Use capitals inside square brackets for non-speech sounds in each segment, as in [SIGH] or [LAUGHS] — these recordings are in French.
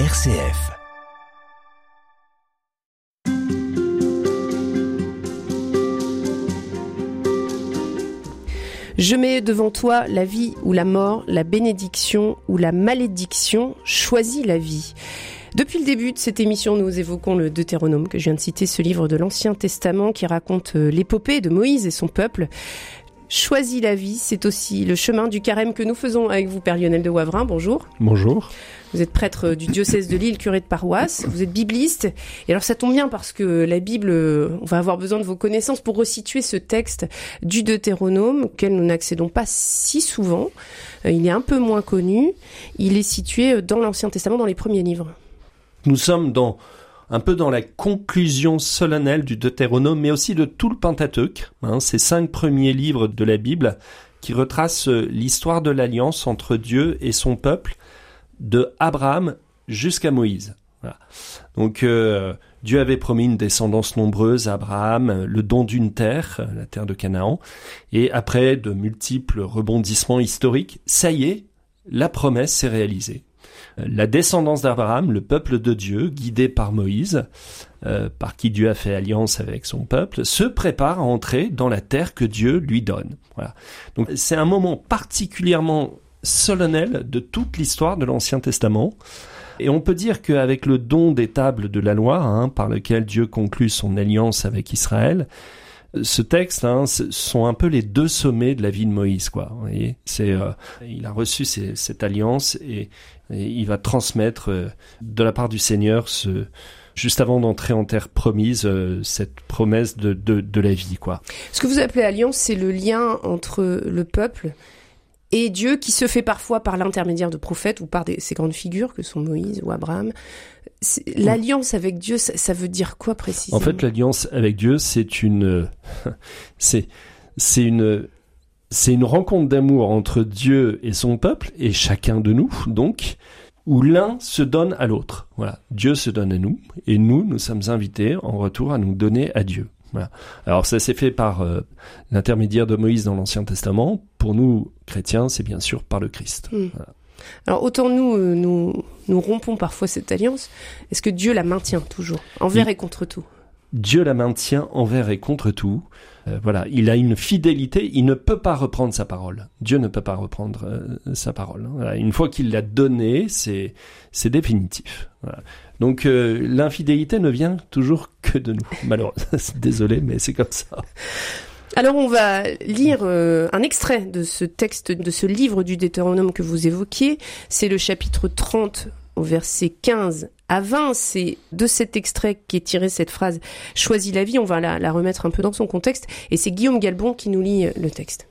RCF. Je mets devant toi la vie ou la mort, la bénédiction ou la malédiction, choisis la vie. Depuis le début de cette émission, nous évoquons le Deutéronome que je viens de citer, ce livre de l'Ancien Testament qui raconte euh, l'épopée de Moïse et son peuple. Choisis la vie, c'est aussi le chemin du carême que nous faisons avec vous, Père Lionel de Wavrin. Bonjour. Bonjour. Vous êtes prêtre du diocèse de Lille, curé de paroisse. Vous êtes bibliste. Et alors ça tombe bien parce que la Bible, on va avoir besoin de vos connaissances pour resituer ce texte du Deutéronome auquel nous n'accédons pas si souvent. Euh, il est un peu moins connu. Il est situé dans l'Ancien Testament, dans les premiers livres. Nous sommes dans un peu dans la conclusion solennelle du Deutéronome, mais aussi de tout le Pentateuque, hein, ces cinq premiers livres de la Bible qui retracent l'histoire de l'alliance entre Dieu et son peuple, de Abraham jusqu'à Moïse. Donc euh, Dieu avait promis une descendance nombreuse à Abraham, le don d'une terre, la terre de Canaan, et après de multiples rebondissements historiques, ça y est, la promesse s'est réalisée la descendance d'Abraham, le peuple de Dieu, guidé par Moïse, euh, par qui Dieu a fait alliance avec son peuple, se prépare à entrer dans la terre que Dieu lui donne. Voilà. Donc c'est un moment particulièrement solennel de toute l'histoire de l'Ancien Testament. Et on peut dire qu'avec le don des tables de la loi, hein, par lequel Dieu conclut son alliance avec Israël, ce texte hein, sont un peu les deux sommets de la vie de Moïse, quoi. Vous voyez, c'est euh, il a reçu cette alliance et, il va transmettre euh, de la part du Seigneur ce juste avant d'entrer en terre promise, euh, cette promesse de, de, de, la vie, quoi. Ce que vous appelez alliance, c'est le lien entre le peuple et Dieu qui se fait parfois par l'intermédiaire de prophètes ou par des, ces grandes figures que sont Moïse ou Abraham. L'alliance avec Dieu, ça, veut dire quoi précisément? En fait, l'alliance avec Dieu, c'est une, [LAUGHS] c'est, c'est une, c'est une rencontre d'amour entre Dieu et son peuple et chacun de nous, donc, où l'un se donne à l'autre. Voilà, Dieu se donne à nous et nous, nous sommes invités en retour à nous donner à Dieu. Voilà. Alors ça s'est fait par euh, l'intermédiaire de Moïse dans l'Ancien Testament. Pour nous, chrétiens, c'est bien sûr par le Christ. Hmm. Alors autant nous, euh, nous, nous rompons parfois cette alliance, est-ce que Dieu la maintient toujours, envers et contre tout? Dieu la maintient envers et contre tout. Euh, voilà, il a une fidélité, il ne peut pas reprendre sa parole. Dieu ne peut pas reprendre sa parole. Une fois qu'il l'a donnée, c'est c'est définitif. Donc euh, l'infidélité ne vient toujours que de nous. [LAUGHS] Malheureusement, [LAUGHS] désolé, mais c'est comme ça. Alors on va lire euh, un extrait de ce texte, de ce livre du Deutéronome que vous évoquiez. C'est le chapitre 30 au verset 15 à 20. C'est de cet extrait qui est tiré cette phrase « Choisis la vie ». On va la, la remettre un peu dans son contexte. Et c'est Guillaume Galbon qui nous lit le texte.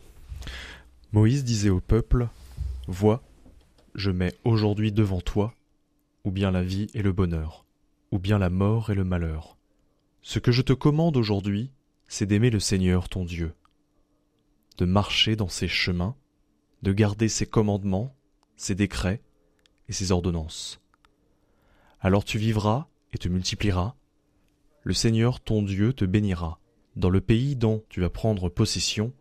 Moïse disait au peuple « Vois, je mets aujourd'hui devant toi ou bien la vie et le bonheur, ou bien la mort et le malheur. Ce que je te commande aujourd'hui, c'est d'aimer le Seigneur ton Dieu, de marcher dans ses chemins, de garder ses commandements, ses décrets ses ordonnances. Alors tu vivras et te multiplieras, le Seigneur ton Dieu te bénira dans le pays dont tu vas prendre possession,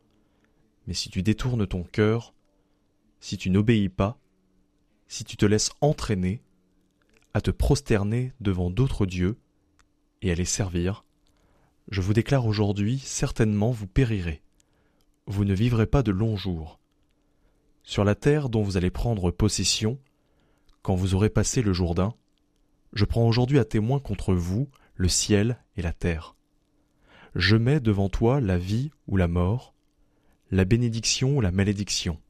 mais si tu détournes ton cœur, si tu n'obéis pas, si tu te laisses entraîner, à te prosterner devant d'autres dieux et à les servir, je vous déclare aujourd'hui, certainement vous périrez. Vous ne vivrez pas de longs jours. Sur la terre dont vous allez prendre possession, quand vous aurez passé le Jourdain, je prends aujourd'hui à témoin contre vous le ciel et la terre. Je mets devant toi la vie ou la mort, la bénédiction ou la malédiction.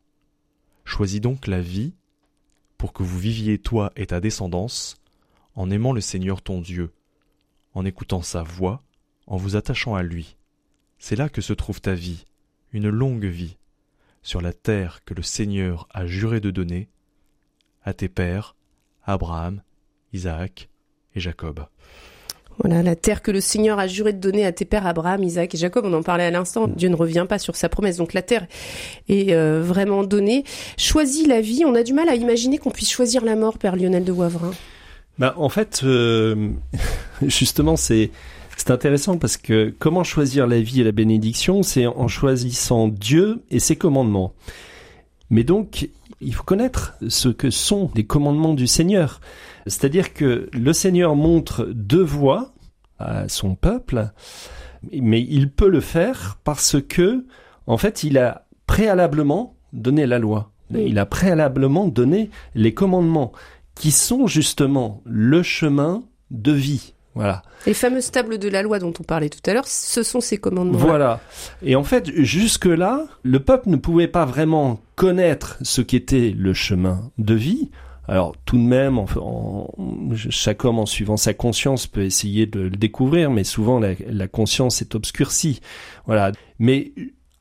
Choisis donc la vie pour que vous viviez toi et ta descendance, en aimant le Seigneur ton Dieu, en écoutant sa voix, en vous attachant à lui. C'est là que se trouve ta vie, une longue vie, sur la terre que le Seigneur a juré de donner à tes pères, Abraham, Isaac et Jacob. Voilà, la terre que le Seigneur a juré de donner à tes pères Abraham, Isaac et Jacob, on en parlait à l'instant, Dieu ne revient pas sur sa promesse, donc la terre est euh, vraiment donnée. Choisis la vie, on a du mal à imaginer qu'on puisse choisir la mort, Père Lionel de Wavrin. Bah, en fait, euh, [LAUGHS] justement, c'est c'est intéressant parce que comment choisir la vie et la bénédiction, c'est en choisissant Dieu et ses commandements. Mais donc, il faut connaître ce que sont les commandements du Seigneur. C'est-à-dire que le Seigneur montre deux voies à son peuple, mais il peut le faire parce que, en fait, il a préalablement donné la loi. Il a préalablement donné les commandements qui sont justement le chemin de vie. Voilà. Les fameuses tables de la loi dont on parlait tout à l'heure, ce sont ces commandements. Voilà. Et en fait, jusque-là, le peuple ne pouvait pas vraiment connaître ce qu'était le chemin de vie. Alors tout de même, chaque homme en suivant sa conscience peut essayer de le découvrir, mais souvent la, la conscience est obscurcie. Voilà. Mais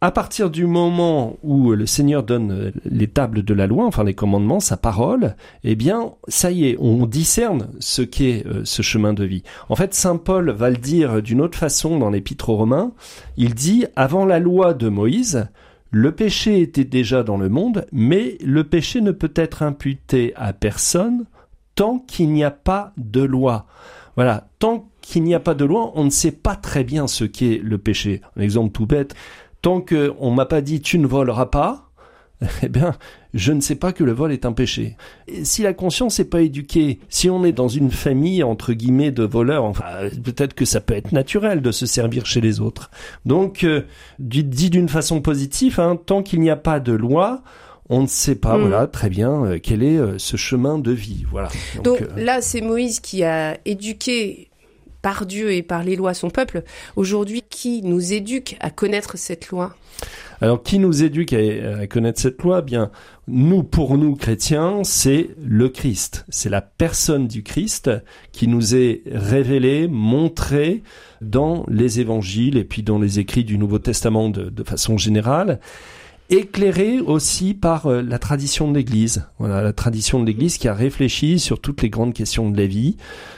à partir du moment où le Seigneur donne euh, les tables de la loi, enfin les commandements, sa parole, eh bien, ça y est, on discerne ce qu'est euh, ce chemin de vie. En fait, Saint Paul va le dire d'une autre façon dans l'Épître aux Romains. Il dit, avant la loi de Moïse, le péché était déjà dans le monde, mais le péché ne peut être imputé à personne tant qu'il n'y a pas de loi. Voilà, tant qu'il n'y a pas de loi, on ne sait pas très bien ce qu'est le péché. Un exemple tout bête, tant qu'on m'a pas dit tu ne voleras pas, [LAUGHS] eh bien, je ne sais pas que le vol est un péché. si la conscience n'est pas éduquée, si on est dans une famille entre guillemets de voleurs, enfin, peut-être que ça peut être naturel de se servir chez les autres. Donc, euh, dit d'une façon positive, hein, tant qu'il n'y a pas de loi, on ne sait pas, mm. voilà, très bien, euh, quel est euh, ce chemin de vie, voilà. Donc, là, c'est Moïse qui a éduqué par Dieu et par les lois son peuple, aujourd'hui, qui nous éduque à connaître cette loi? Alors, qui nous éduque à, connaître cette loi? Bien, nous, pour nous chrétiens, c'est le Christ. C'est la personne du Christ qui nous est révélée, montrée dans les évangiles et puis dans les écrits du Nouveau Testament de façon générale éclairé aussi par euh, la tradition de l'Église. Voilà, la tradition de l'Église qui a réfléchi sur toutes les grandes questions de la vie,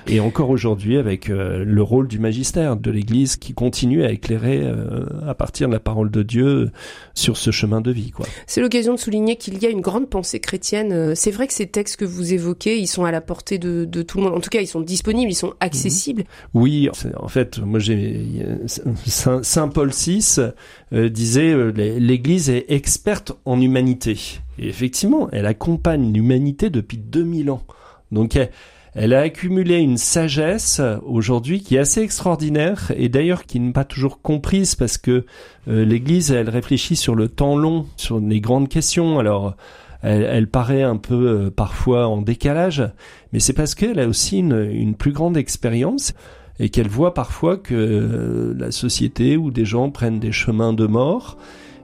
et encore aujourd'hui avec euh, le rôle du magistère de l'Église qui continue à éclairer euh, à partir de la parole de Dieu sur ce chemin de vie. Quoi. C'est l'occasion de souligner qu'il y a une grande pensée chrétienne. C'est vrai que ces textes que vous évoquez, ils sont à la portée de, de tout le monde. En tout cas, ils sont disponibles, ils sont accessibles. Oui, en fait, moi j'ai Saint, Paul VI disait l'Église est experte en humanité. Et effectivement, elle accompagne l'humanité depuis 2000 ans. Donc elle, a accumulé une sagesse aujourd'hui qui est assez extraordinaire et d'ailleurs qui n'est pas toujours comprise parce que euh, l'Église, elle réfléchit sur le temps long, sur les grandes questions. Alors elle, paraît un peu euh, parfois en décalage, mais c'est parce qu'elle a aussi une, plus grande expérience et qu'elle voit parfois que euh, la société ou des gens prennent des chemins de mort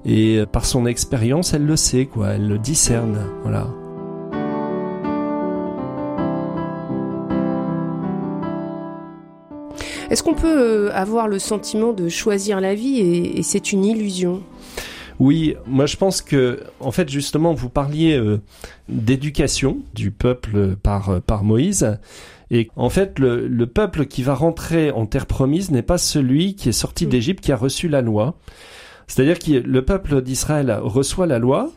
et euh, par son expérience, elle le sait, quoi. Elle le discerne, voilà. Est-ce qu'on peut euh, avoir le sentiment de choisir la vie et, c'est une illusion? Oui, moi je pense que, en fait, justement, vous parliez euh, d'éducation du peuple par, par Moïse. Et en fait, le, le, peuple qui va rentrer en terre promise n'est pas celui qui est sorti mm. d'Égypte, qui a reçu la loi. C'est-à-dire que le peuple d'Israël reçoit la loi,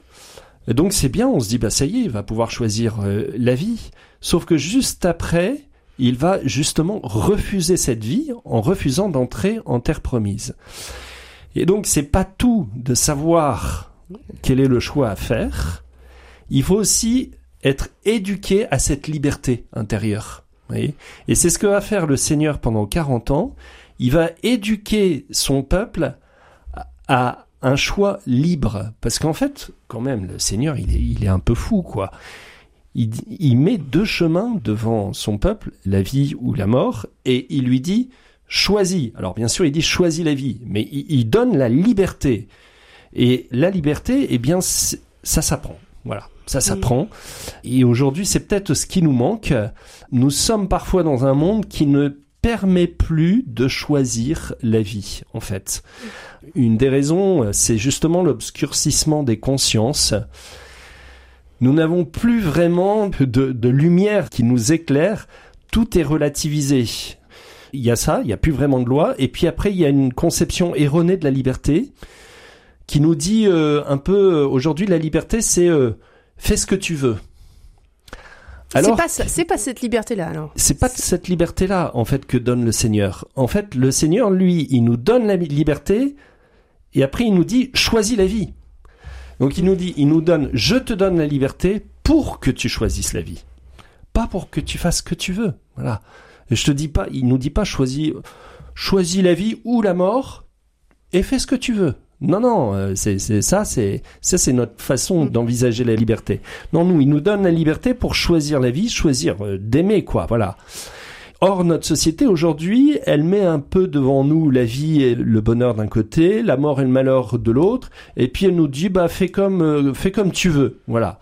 donc c'est bien, on se dit, bah ça y est, il va pouvoir choisir euh, la vie. Sauf que juste après, il va justement refuser cette vie en refusant d'entrer en terre promise. Et donc c'est pas tout de savoir quel est le choix à faire. Il faut aussi être éduqué à cette liberté intérieure. Et c'est ce que va faire le Seigneur pendant 40 ans. Il va éduquer son peuple à un choix libre. Parce qu'en fait, quand même, le Seigneur, il est, il est un peu fou, quoi. Il, il, met deux chemins devant son peuple, la vie ou la mort, et il lui dit, choisis. Alors bien sûr, il dit choisis la vie, mais il, il donne la liberté. Et la liberté, eh bien, ça s'apprend. Voilà, ça s'apprend. Et aujourd'hui, c'est peut-être ce qui nous manque. Nous sommes parfois dans un monde qui ne permet plus de choisir la vie, en fait. Une des raisons, c'est justement l'obscurcissement des consciences. Nous n'avons plus vraiment de, lumière qui nous éclaire. Tout est relativisé. Il y a ça, il n'y a plus vraiment de loi. Et puis après, il y a une conception erronée de la liberté qui nous dit euh, un peu, euh, aujourd'hui, la liberté, c'est euh, fais ce que tu veux. Alors, c'est pas, pas cette liberté-là, alors. C'est pas cette liberté-là, en fait, que donne le Seigneur. En fait, le Seigneur, lui, il nous donne la liberté, et après, il nous dit, choisis la vie. Donc il nous dit, il nous donne, je te donne la liberté pour que tu choisisses la vie, pas pour que tu fasses ce que tu veux. Voilà. Et je te dis pas, il nous dit pas choisis, choisis la vie ou la mort et fais ce que tu veux. Non, non, euh, c'est ça, c'est ça, c'est notre façon mm. d'envisager la liberté. Non, nous, il nous donne la liberté pour choisir la vie, choisir euh, d'aimer, quoi. Voilà. Or, notre société aujourd'hui, elle met un peu devant nous la vie et le bonheur d'un côté, la mort et le malheur de l'autre, et puis elle nous dit bah fais comme euh, fais comme tu veux, voilà.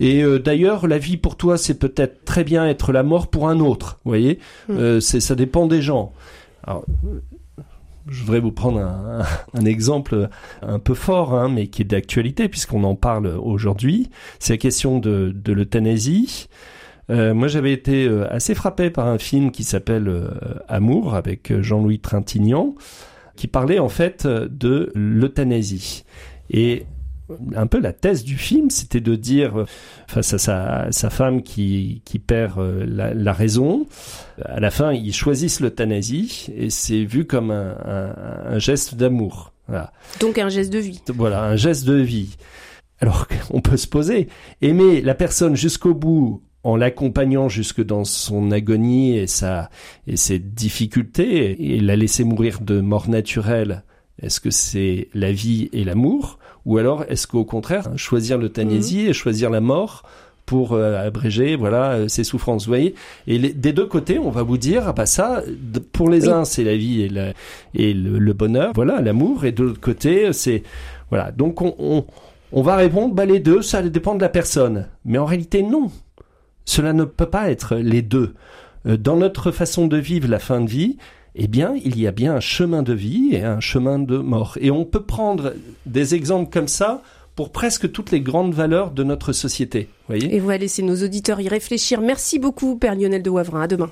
Et euh, d'ailleurs, la vie pour toi, c'est peut-être très bien être la mort pour un autre, vous voyez? Hmm. Euh, c'est ça dépend des gens. Alors, je voudrais vous prendre un, un, exemple un peu fort, hein, mais qui est d'actualité puisqu'on en parle aujourd'hui. C'est la question de, de l'euthanasie. Euh, moi, j'avais été euh, assez frappé par un film qui s'appelle euh, Amour avec Jean-Louis Trintignant, qui parlait en fait de l'euthanasie. Et un peu la thèse du film, c'était de dire face à sa, sa femme qui, qui perd la, la, raison, à la fin, ils choisissent l'euthanasie et c'est vu comme un, un, un geste d'amour. Voilà. Donc un geste de vie. Voilà, un geste de vie. Alors on peut se poser, aimer la personne jusqu'au bout en l'accompagnant jusque dans son agonie et sa et ses difficultés et la laisser mourir de mort naturelle. Est-ce que c'est la vie et l'amour ou alors est-ce qu'au contraire choisir l'euthanasie mmh. et choisir la mort pour euh, abréger voilà euh, ses souffrances vous voyez? Et des deux côtés on va vous dire ah bah ça pour les uns c'est la vie et, la, et le, bonheur voilà l'amour et de l'autre côté c'est voilà. Donc on, on, on va répondre bah les deux ça dépend de la personne. Mais en réalité non. Cela ne peut pas être les deux. Euh, dans notre façon de vivre la fin de vie, eh bien, il y a bien un chemin de vie et un chemin de mort. Et on peut prendre des exemples comme ça pour presque toutes les grandes valeurs de notre société. Voyez? Et on va laisser nos auditeurs y réfléchir. Merci beaucoup, Père Lionel de Wavrin. À demain.